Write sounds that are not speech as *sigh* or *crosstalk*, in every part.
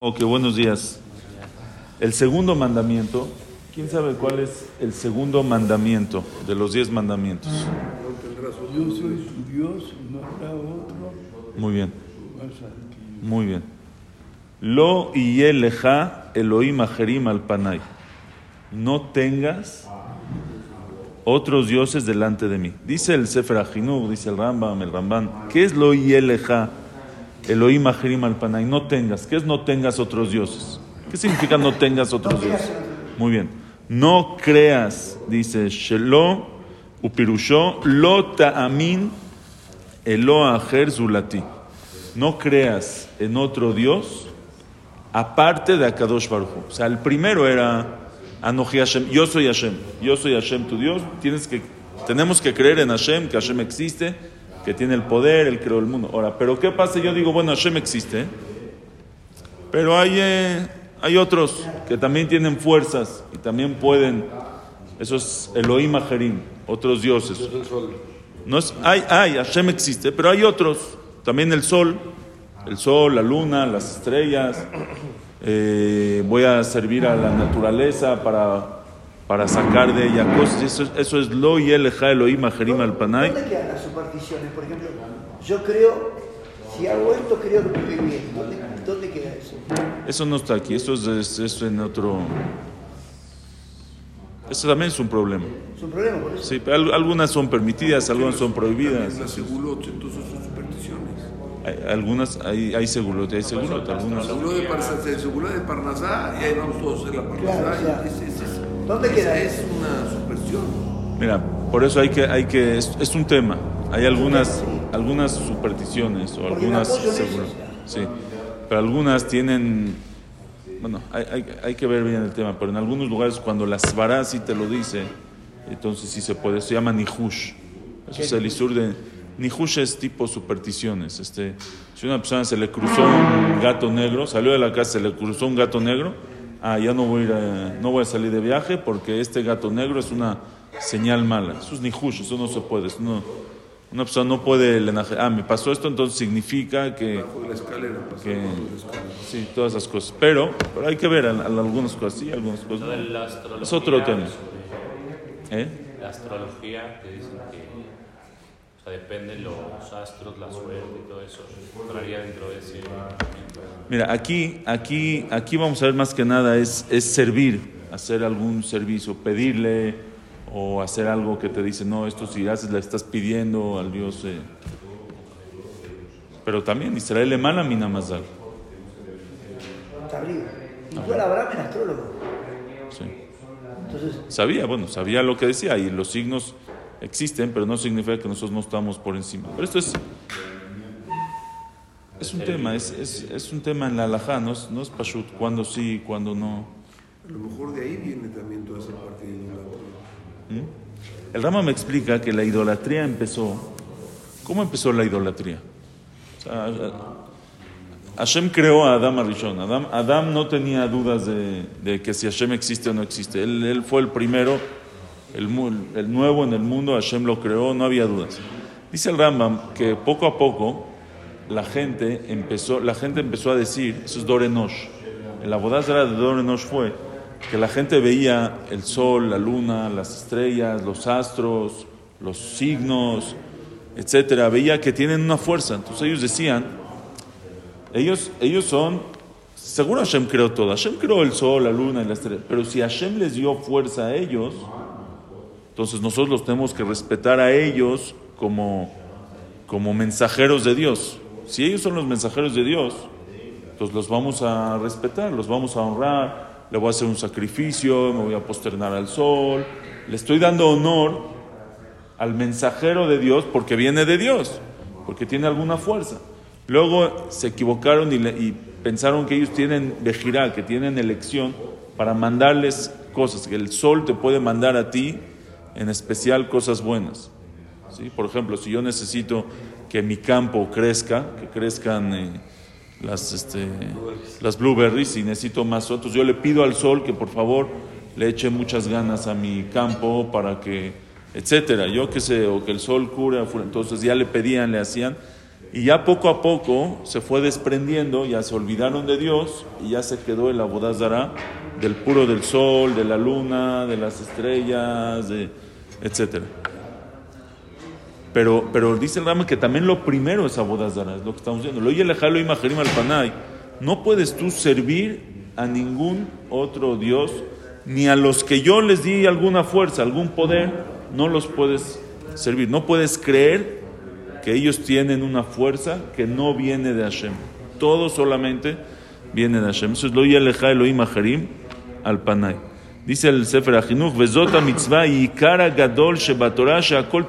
Ok, buenos días. El segundo mandamiento, ¿quién sabe cuál es el segundo mandamiento de los diez mandamientos? Yo soy tu Dios, no habrá otro Muy bien, muy bien. Lo y leja Elohim ajerim al panay. No tengas otros dioses delante de mí. Dice el Sefer Ahinur, dice el Rambam, el Ramban. ¿Qué es lo y leja Elohim ajerim al panay? No tengas. ¿Qué es no tengas otros dioses? ¿Qué significa no tengas otros dioses? Muy bien. No creas, dice Shelo upirusho lo ta'amin elo ajer zulati. No creas en otro Dios aparte de Akadosh Baruj. O sea, el primero era Anoji Hashem. Yo soy Hashem. Yo soy Hashem, tu Dios. Tienes que, tenemos que creer en Hashem, que Hashem existe, que tiene el poder, el creó el mundo. Ahora, pero ¿qué pasa? Yo digo, bueno, Hashem existe, pero hay, eh, hay otros que también tienen fuerzas y también pueden. Eso es Elohim Ajerim, otros dioses. No es, hay, hay, Hashem existe, pero hay otros. También el sol, el sol, la luna, las estrellas. Eh, voy a servir a la naturaleza para, para sacar de ella cosas. Eso, eso es lo y el Elohim Ajerim al Panay. ¿Dónde quedan las supersticiones? Por ejemplo, yo creo, si hago esto, creo que me voy bien. ¿Dónde, dónde queda eso? Eso no está aquí, eso es, es- es en otro. Eso también es un problema. Es un problema por eso. Sí, algunas son permitidas, algunas son prohibidas. Las segulot, entonces son supersticiones. Hay- algunas hay, hay segulot, hay segulot, algunas. El seguro de Parnasá, de Parnasá, y ahí vamos todos a hacer la Parnasá. ¿Dónde queda es, una superstición. Mira, por eso hay que, hay que, es, es un tema. Hay algunas, algunas supersticiones o Porque algunas seguro- sí, pero algunas tienen, bueno, hay, hay, hay que ver bien el tema, pero en algunos lugares cuando las varas sí te lo dice, entonces sí se puede, se llama nihush. Eso es el isur de, nihush es tipo supersticiones. Este, si a una persona se le cruzó un gato negro, salió de la casa, se le cruzó un gato negro, ah, ya no voy a, ir a- no voy a salir de viaje porque este gato negro es una señal mala. Eso es nihush, eso no se puede. eso no- una persona no puede, ah, me pasó esto, entonces significa que, la escalera, que la escalera. sí, todas esas cosas. Pero, pero hay que ver al- al- algunas cosas sí, algunas cosas no. Es otro tema. ¿Eh? La astrología que dicen que sea, depende de los astros, la suerte y todo eso. Entraría dentro de ese movimiento. Mira, aquí, aquí, aquí vamos a ver más que nada es, es servir, hacer algún servicio, pedirle o hacer algo que te dice, no, esto si haces le estás pidiendo al Dios. eh". Pero también Israel le mala mina mazal. Está arriba. Y tú el Abraham era astrólogo. Sí. Entonces, Sabía, bueno, sabía lo que decía y los signos existen, pero no significa que nosotros no estamos por encima. Pero esto es, es un tema, es, es, es un tema en la alajá, no es, no es pashut, cuándo sí, cuándo no. A lo mejor de ahí viene también toda esa parte de idolatría. El Rama me explica que la idolatría empezó. ¿Cómo empezó la idolatría? O sea, Hashem creó a Adam Arishon. Adam, Adam no tenía dudas de, de que si Hashem existe o no existe. Él, él fue el primero, el, nuevo en el mundo. Hashem lo creó, no había dudas. Dice el Rambam que poco a poco la gente empezó, la gente empezó a decir, eso es Dorenosh. El abodazara de Dorenosh fue que la gente veía el sol, la luna, las estrellas, los astros, los signos, etcétera. Veía que tienen una fuerza. Entonces ellos decían, ellos, ellos son, seguro Hashem creó todo. Hashem creó el sol, la luna y la estrella. Pero si Hashem les dio fuerza a ellos, entonces nosotros los tenemos que respetar a ellos como, como mensajeros de Dios. Si ellos son los mensajeros de Dios, entonces los vamos a respetar, los vamos a honrar, le voy a hacer un sacrificio, me voy a posternar al sol, le estoy dando honor al mensajero de Dios porque viene de Dios, porque tiene alguna fuerza. Luego se equivocaron y, pensaron que ellos tienen vejirá, que tienen elección para mandarles cosas, que el sol te puede mandar a ti en especial cosas buenas. ¿sí? Por ejemplo, si yo necesito que mi campo crezca, que crezcan eh, las, este, las blueberries y necesito más otros, yo le pido al sol que por favor le eche muchas ganas a mi campo para que, etcétera, yo que sé, o que el sol cure, entonces ya le pedían, le hacían, Y ya poco a poco se fue desprendiendo, ya se olvidaron de Dios y ya se quedó el abodazara del puro del sol, de la luna, de las estrellas, de, etc. Pero, pero dice el Rama que también lo primero es abodazara, es lo que estamos diciendo. Lo oye lejalo y majerim al panay. No puedes tú servir a ningún otro Dios, ni a los que yo les di alguna fuerza, algún poder, no los puedes servir. No puedes creer que ellos tienen una fuerza que no viene de Hashem. Todo solamente viene de Hashem. Eso es lo yeleja Elohim Aharim al Panay. Dice el Sefer Achinuch, Vezota mitzvah y cara gadol shebatorah sheakol.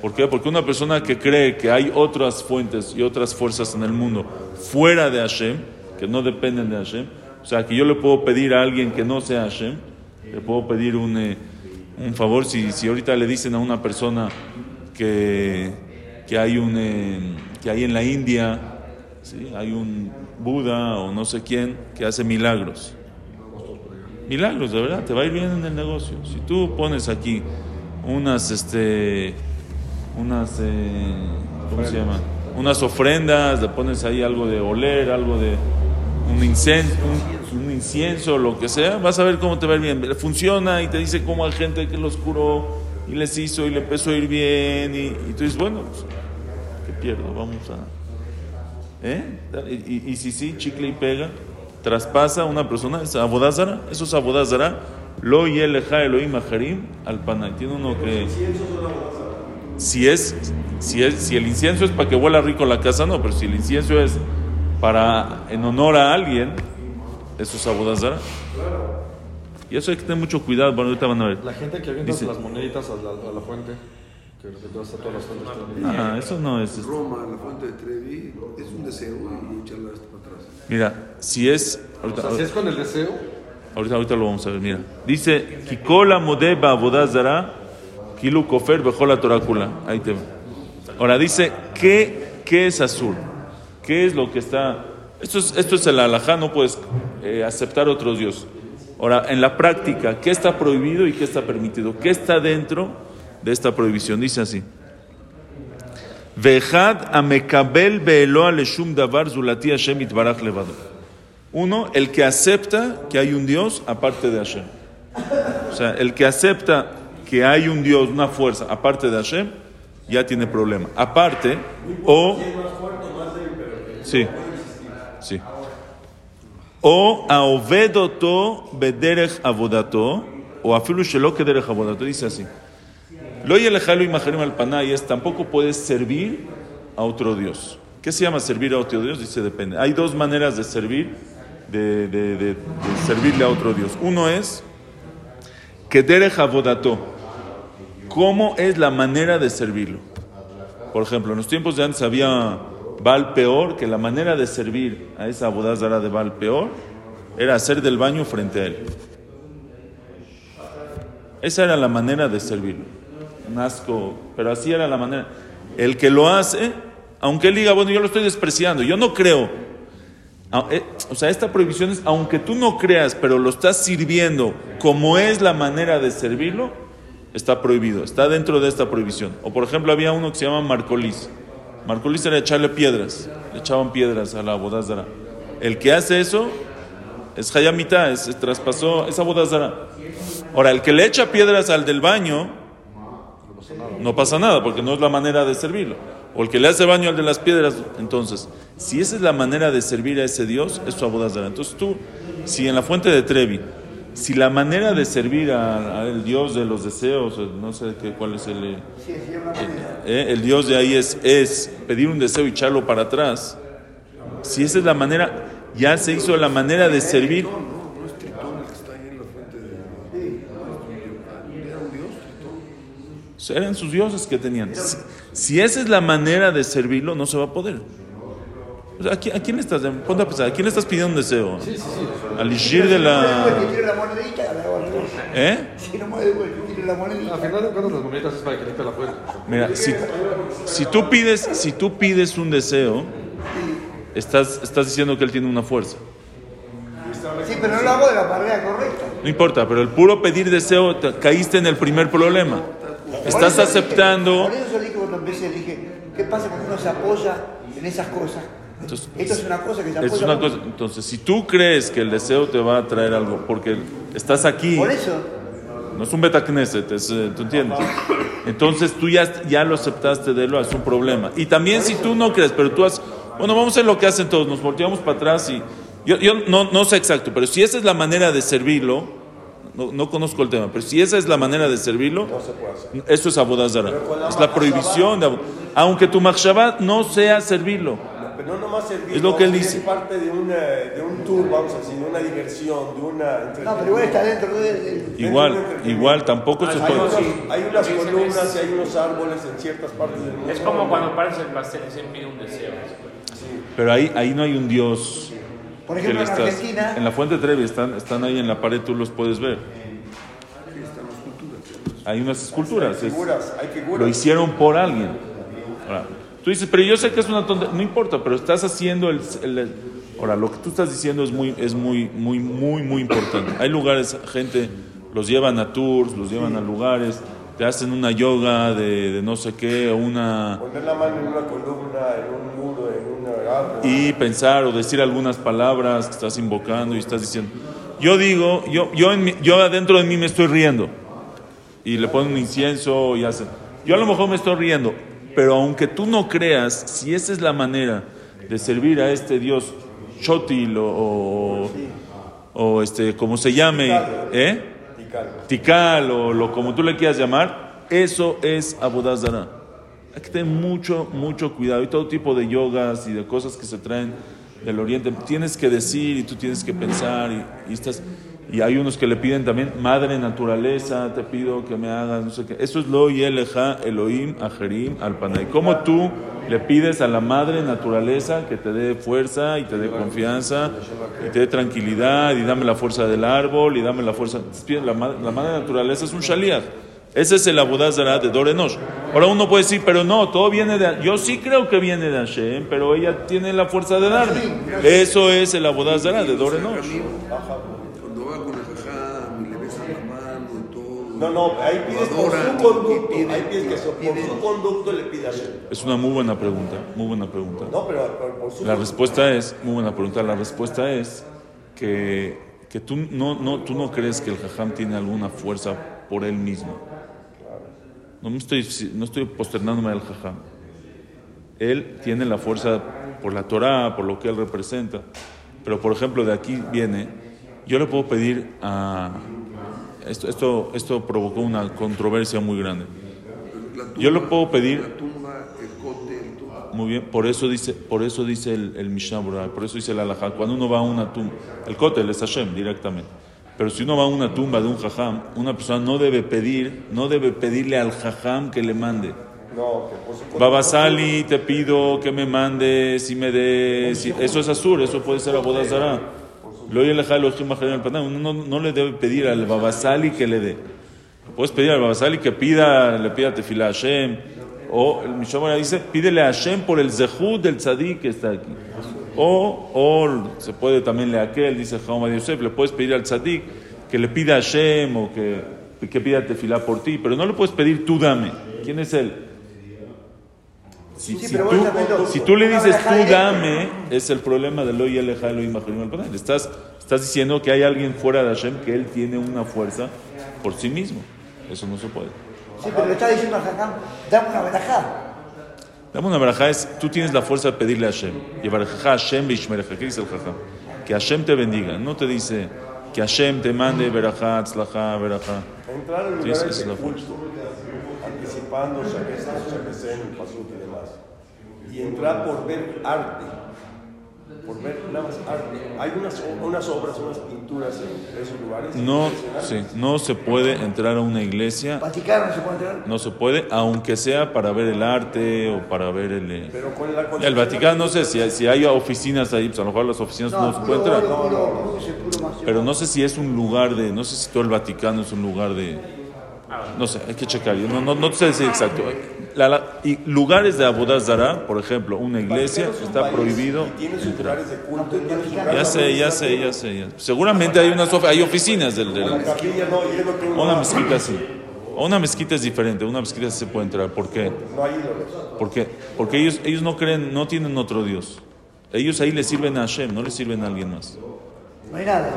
¿Por qué? Porque una persona que cree que hay otras fuentes y otras fuerzas en el mundo fuera de Hashem, que no dependen de Hashem, o sea, que yo le puedo pedir a alguien que no sea Hashem, le puedo pedir un, eh, un favor, si, si ahorita le dicen a una persona que, que, hay, un, eh, que hay en la India, ¿sí? hay un Buda o no sé quién que hace milagros. Milagros, de verdad, te va a ir bien en el negocio. Si tú pones aquí unas, este, unas, eh, ¿cómo se llama? Unas ofrendas, le pones ahí algo de oler, algo de un incienso, un, un incienso, lo que sea, vas a ver cómo te va a ir bien. Funciona y te dice cómo hay gente que los curó y les hizo y le empezó a ir bien y, y tú dices, bueno, pues, ¿qué pierdo? Vamos a... ¿Eh? Y, y, y si sí, chicle y pega, traspasa a una persona, es abodázara, eso es abodázara, lo yeleja Elohim aharim al panay. Tiene uno que... Si es, si es, si el incienso es para que huela rico la casa, no, pero si el incienso es para en honor a alguien, eso es abodazara. Y eso hay que tener mucho cuidado, bueno, ahorita van a ver. La gente que avienta Dice- las moneditas a la, a la fuente, que todas todas las fuentes. Ah, eso no es. Roma, la fuente de Trevi, es un deseo y echarla. Mira, si es. O Ahorita, sea, si es con el deseo, ahorita, ahorita lo vamos a ver, mira. Dice: Kikola modeba abodazara, kilu kofer bejola torácula. Ahí te va. Ahora dice: ¿qué, ¿qué es azul? ¿Qué es lo que está.? Esto es, esto es el alajá, no puedes eh, aceptar otros dios. Ahora, en la práctica, ¿qué está prohibido y qué está permitido? ¿Qué está dentro de esta prohibición? Dice así. Vejad amekabel beeloa leshum davar zulati Hashem itbarach levado. Uno, el que acepta que hay un Dios aparte de Hashem. O sea, el que acepta que hay un Dios, una fuerza aparte de Hashem, ya tiene problema. Aparte, o... Sí, sí. O aovedoto bederech avodato, o afilu shelo kederech avodato. Dice así. Lo yelejalo imagerim al panay es tampoco puedes servir a otro Dios. ¿Qué se llama servir a otro Dios? Dice depende. Hay dos maneras de servir, de, servirle a otro Dios. Uno es que avodato. ¿Cómo es la manera de servirlo? Por ejemplo, en los tiempos de antes había Baal peor, que la manera de servir a esa abodazara de Baal peor era hacer del baño frente a él. Esa era la manera de servirlo. Un asco, pero así era la manera. El que lo hace, aunque él diga, bueno, yo lo estoy despreciando, yo no creo. Ah, eh, O sea, esta prohibición es, aunque tú no creas, pero lo estás sirviendo como es la manera de servirlo, está prohibido, está dentro de esta prohibición. O por ejemplo, había uno que se llama Marcolis. Marcolis era echarle piedras, le echaban piedras a la bodazara. El que hace eso es Hayamita, es, traspasó, es abodazara. Ahora, el que le echa piedras al del baño, no pasa nada, porque no es la manera de servirlo. O el que le hace baño al de las piedras, entonces, si esa es la manera de servir a ese Dios, es su abodazara. Entonces tú, si en la fuente de Trevi, si la manera de servir al Dios de los deseos, o no sé qué, cuál es el, eh, eh, el Dios de ahí es, es pedir un deseo y echarlo para atrás, si esa es la manera, ya se hizo la manera de servir. No, no, no es Tritón el que está ahí en la fuente de. Era un dios, Tritón. Eran sus dioses que tenían. Si, si esa es la manera de servirlo, no se va a poder. O sea, ¿a, quién, a quién le estás, ponte a pensar, ¿a quién le estás pidiendo un deseo? Al Ishir de la... ¿Eh? Que tire la al final de cuentas las moneditas es para que limpie la fuente. Mira, si, si tú pides, si tú pides un deseo, estás, estás diciendo que él tiene una fuerza. Sí, pero no lo hago de la manera correcta. No importa, pero el puro pedir deseo, te- caíste en el primer problema. Por Estás dije- aceptando... por eso dije cuando empecé, dije, ¿Qué pasa cuando uno se apoya en esas cosas? Entonces, Esto es una cosa que se apoya. Es una cosa. Entonces, si tú crees que el deseo te va a traer algo, porque estás aquí, Por eso, no es un betacneset, es, eh, ¿tú entiendes? Entonces tú ya, ya lo aceptaste de él, es un problema. Y también si tú no crees, pero tú has, bueno, vamos a hacer lo que hacen todos, nos volteamos para atrás y yo, yo no, no sé exacto, pero si esa es la manera de servirlo, no, no conozco el tema, pero si esa es la manera de servirlo, eso es abodazara. Es la prohibición de aunque tu machshabat no sea servirlo. Pero no nomás servir, Es lo que él dice. Es parte de, una, de un tour, vamos a decir, de una diversión, de una... no, pero igual está dentro del. del- Igual, igual, tampoco se Hay puede. unas, hay unas Sí, sí, columnas sí. y hay unos árboles en ciertas partes del mundo. Es como cuando paras el pastel y se pide un deseo. Pero ahí, ahí no hay un Dios. Por ejemplo, en estás- Argentina, en la fuente Trevi están, están ahí en la pared, tú los puedes ver. Hay unas esculturas. es- Figuras, hay figuras. lo hicieron por alguien. Ahora, tú dices, pero yo sé que es una tontería. No importa, pero estás haciendo el, el- Ahora, lo que tú estás diciendo es muy, es muy, muy, muy, muy importante. Hay lugares, gente, los llevan a tours, los llevan a lugares, te hacen una yoga de, de no sé qué, o una Poner la mano en una columna, en un muro. Y pensar o decir algunas palabras que estás invocando y estás diciendo. Yo digo, yo, yo, en mi- yo adentro de mí me estoy riendo y le ponen un incienso y hacen. Yo a lo mejor me estoy riendo, pero aunque tú no creas, si esa es la manera de servir a este Dios Chotil o, o, o este, como se llame, ¿eh? Tical. Tikal o lo como tú le quieras llamar, eso es Abodazara. Hay que tener mucho, mucho cuidado. Y todo tipo de yogas y de cosas que se traen del oriente. Tienes que decir y tú tienes que pensar. Y, estás, y hay unos que le piden también, madre naturaleza, te pido que me hagas, no sé qué. Eso es lo yeleja Elohim Ajerim al Panay. ¿Cómo tú le pides a la madre naturaleza que te dé fuerza y te dé confianza y te dé tranquilidad y dame la fuerza del árbol y dame la fuerza. La, ma- la madre naturaleza es un shaliach. Ese es el abodazara de Dorenosh. Ahora uno puede decir, pero no, todo viene de... Yo sí creo que viene de Hashem, pero ella tiene la fuerza de darme. Eso es el abodazara de Dorenosh. Cuando va con el jajam y le besa la mano y todo. No, no, ahí pides por su conducto. y pide- Ahí pides que so- por su conducto le pidas. Es una muy buena pregunta, muy buena pregunta. No, pero, pero por su La respuesta es, muy buena pregunta, la respuesta es que, que tú, no, no, tú no crees que el jajam tiene alguna fuerza por él mismo. No, me estoy, no estoy posternándome al jajam. Él tiene la fuerza por la Torah, por lo que él representa. Pero, por ejemplo, de aquí viene, yo le puedo pedir a... Esto, esto, esto provocó una controversia muy grande. Yo le puedo pedir-. Muy bien, por eso dice, por eso dice el, el Mishnah por eso dice el Alajá, cuando uno va a una tumba, el Kotel es Hashem directamente, pero si uno va a una tumba de un jajam, una persona no debe pedir, no debe pedirle al jajam que le mande. No, que por. Babasali, te pido que me mandes y me des, eso es Azur, eso puede ser Abodazara. Lo el Uno no, no le debe pedir al Babasali que le dé. Puedes pedir al Babasali que pida, le pida tefila a Hashem. O el Mishamara dice, pídele a Hashem por el zehud del tzadik que está aquí. O, o se puede también le aquel, dice Jaume Yosef, le puedes pedir al tzadik que le pida a Hashem o que, que pida tefila por ti, pero no le puedes pedir tú dame. ¿Quién es él? Si, Sí, si tú, si tú le dices tú dame, es el problema de lo y el Elohim al. Estás, estás diciendo que hay alguien fuera de Hashem que él tiene una fuerza por sí mismo. Eso no se puede. Sí, pero le está diciendo al Jajam, dame una verajá. Dame una verajá es, tú tienes la fuerza de pedirle a Hashem. Y barajá Hashem bishmereja. ¿Qué dice el Jajam? Que Hashem te bendiga. No te dice que Hashem te mande verajá, tzlajá, verajá. Entrar en Sí, lugares esa es de la culto, anticipando Shakesen, el Pasuk y demás. Y entrar por ver arte, por ver nada más arte. Hay unas, unas obras, unas pinturas en esos lugares. No, sí, no se puede entrar a una iglesia Vaticano no se puede entrar. No se puede, aunque sea para ver el arte o para ver el... eh, Pero con la El Vaticano, no sé, si, hay- si hay oficinas ahí, pues a lo mejor las oficinas no, se pueden entrar. puro macio. Pero no sé si es un lugar de, no sé si todo el Vaticano es un lugar de, no sé, hay que checar, yo no, no, no sé decir exacto. La- la- y lugares de Abodazara, por ejemplo, una iglesia, un está prohibido y Tiene sus entrar. lugares de culto y tiene sus Ya sé, ya sé, ya sé. ya- Seguramente hay unas of- hay oficinas del, del una mezquita así. A una mezquita es diferente, una mezquita sí se puede entrar. ¿Por qué? No hay ídolos. ¿Por qué? Porque ellos, ellos no creen, no tienen otro Dios. Ellos ahí le sirven a Hashem, no le sirven a alguien más. No hay nada.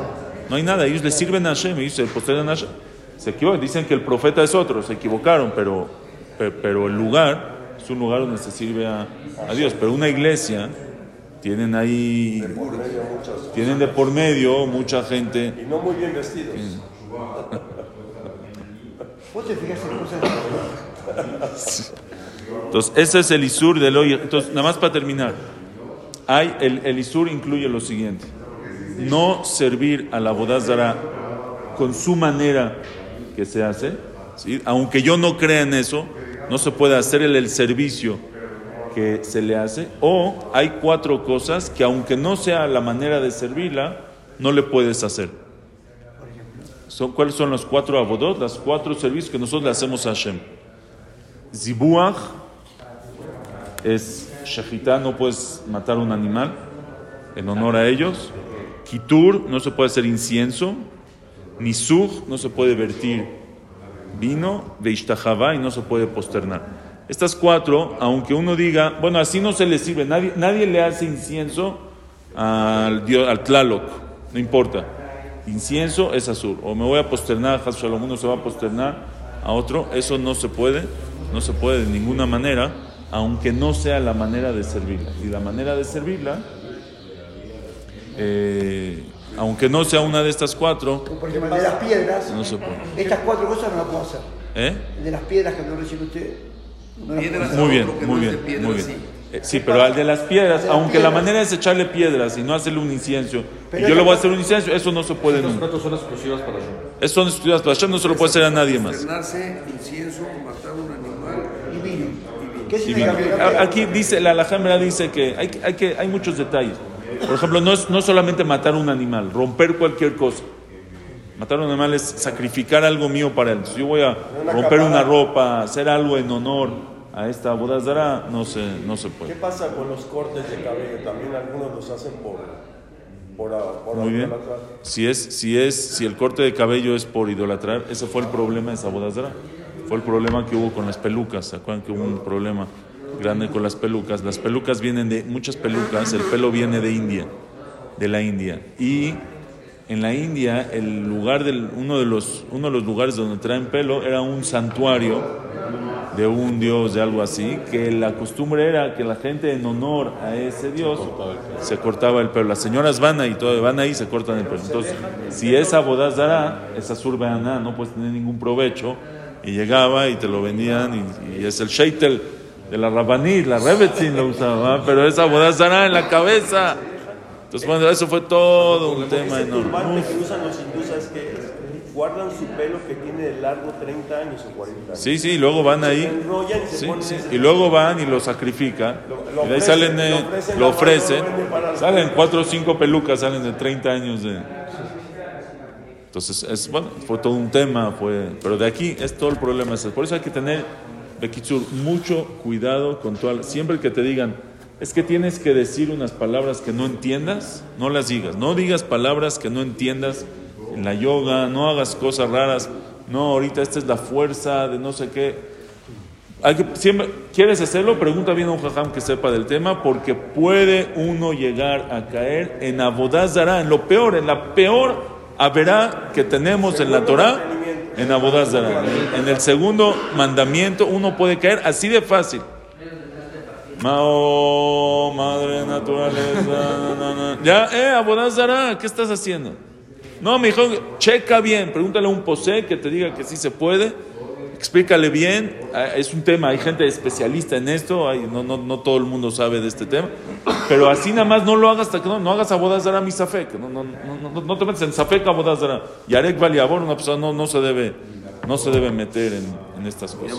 No hay nada, ellos le sirven a Hashem, ellos se postergan a Hashem. Se equivocan, dicen que el profeta es otro, se equivocaron, pero, pe- pero el lugar es un lugar donde se sirve a, a Dios. Pero una iglesia, tienen ahí, Por medio muchas. tienen de por medio mucha gente. Y no muy bien vestidos. *laughs* Vos te fijas en cosas. *laughs* Entonces, ese es el Isur del hoy. Entonces, nada más para terminar. Hay, el, el Isur incluye lo siguiente. No servir a la bodazara con su manera que se hace. ¿sí? Aunque yo no crea en eso, no se puede hacer el, el servicio que se le hace. O hay cuatro cosas que aunque no sea la manera de servirla, no le puedes hacer. Son, ¿Cuáles son los cuatro abodot? Los cuatro servicios que nosotros le hacemos a Hashem. Zibuach es shechitá, no puedes matar un animal en honor a ellos. Kitur, no se puede hacer incienso. Nisuch, no se puede vertir vino. Veishtahavá, y no se puede posternar. Estas cuatro, aunque uno diga, bueno, así no se le sirve, nadie, nadie le hace incienso al, dios, al Tlaloc, no importa. Incienso es azul. O me voy a posternar, Shalom, uno se va a posternar a otro, eso no se puede, no se puede de ninguna manera, aunque no sea la manera de servirla. Y la manera de servirla, eh, aunque no sea una de estas cuatro, Por ejemplo, el de las piedras. no se puede. Estas cuatro cosas no las puedo hacer. ¿Eh? El de las piedras que no recibe usted. No Piedras. Muy bien, muy bien, de piedra, muy bien. sí. Eh, Sí, pero al de las piedras, De las aunque la piedras. manera es echarle piedras y no hacerle un incienso, Pero y yo le voy a hacer un incienso, eso no se puede nunca. platos son exclusivas para Hashem. Eso son estudiados para Hashem, no se lo puede hacer a nadie más. Incienso, matar un animal. Y vino. ¿Qué Y vino? Aquí dice, la Alhambra dice que hay, hay que hay muchos detalles. Por ejemplo, no es no solamente matar un animal, romper cualquier cosa. Matar un animal es sacrificar algo mío para él. Si yo voy a romper una ropa, hacer algo en honor a esta bodazara, no se, no se ¿Qué puede. pasa con los cortes de cabello? También algunos los hacen por. por, por Muy bien. idolatrar. Si es, si es, si el corte de cabello es por idolatrar, ese fue el problema de esa bodazara. Fue el problema que hubo con las pelucas. ¿Se acuerdan que hubo un problema grande con las pelucas? Las pelucas vienen de, muchas pelucas, el pelo viene de India, de la India. Y en la India, el lugar del, uno de los, uno de los lugares donde traen pelo era un santuario de un dios, de algo así, que la costumbre era que la gente en honor a ese dios se cortaba el pelo. Las señoras van ahí, todo, van ahí y se cortan el pelo. Entonces, si esa bodas dará, esa surbeana no puedes tener ningún provecho, y llegaba y te lo vendían, y, y es el sheitel de la rabanit, la rebetzin lo usaba, pero esa bodas dará en la cabeza. Entonces, bueno, eso fue todo un tema Ese enorme. turbante que usan los hindúes es que guardan su pelo que tiene de largo 30 años o 40 años. Sí, sí, y luego van ahí. Se enrollan y se Sí, ponen sí, Y luego van y lo sacrifican. Lo- lo y de ahí salen, eh, lo ofrecen, lo ofrecen. Salen cuatro o cinco pelucas, salen de 30 años de. Entonces, es, bueno, fue todo un tema, fue, pero de aquí es todo el problema. Por eso hay que tener, Bekitsur, mucho cuidado con toda, siempre que te digan, es que tienes que decir unas palabras que no entiendas, no las digas. No digas palabras que no entiendas en la yoga, no hagas cosas raras. No, ahorita esta es la fuerza de no sé qué. Hay que, siempre, ¿Quieres hacerlo? Pregunta bien a un jajam que sepa del tema, porque puede uno llegar a caer en abodazara, en lo peor, en la peor haberá que tenemos en la Torah, en abodazara. En, el segundo mandamiento uno puede caer así de fácil. Mao, madre naturaleza, na, na, na. ya, eh, abodazara, ¿qué estás haciendo? No, mi hijo, checa bien, pregúntale a un posé que te diga que sí se puede, explícale bien, Ah, es un tema, hay gente especialista en esto, hay- no, no, no todo el mundo sabe de este tema, pero así nada más no lo hagas hasta que no, no hagas abodazara mi safek, no, no, no, no, no te metes en safek abodazara, y arek valiabor, una persona no, no se debe, no se debe meter en, en estas cosas.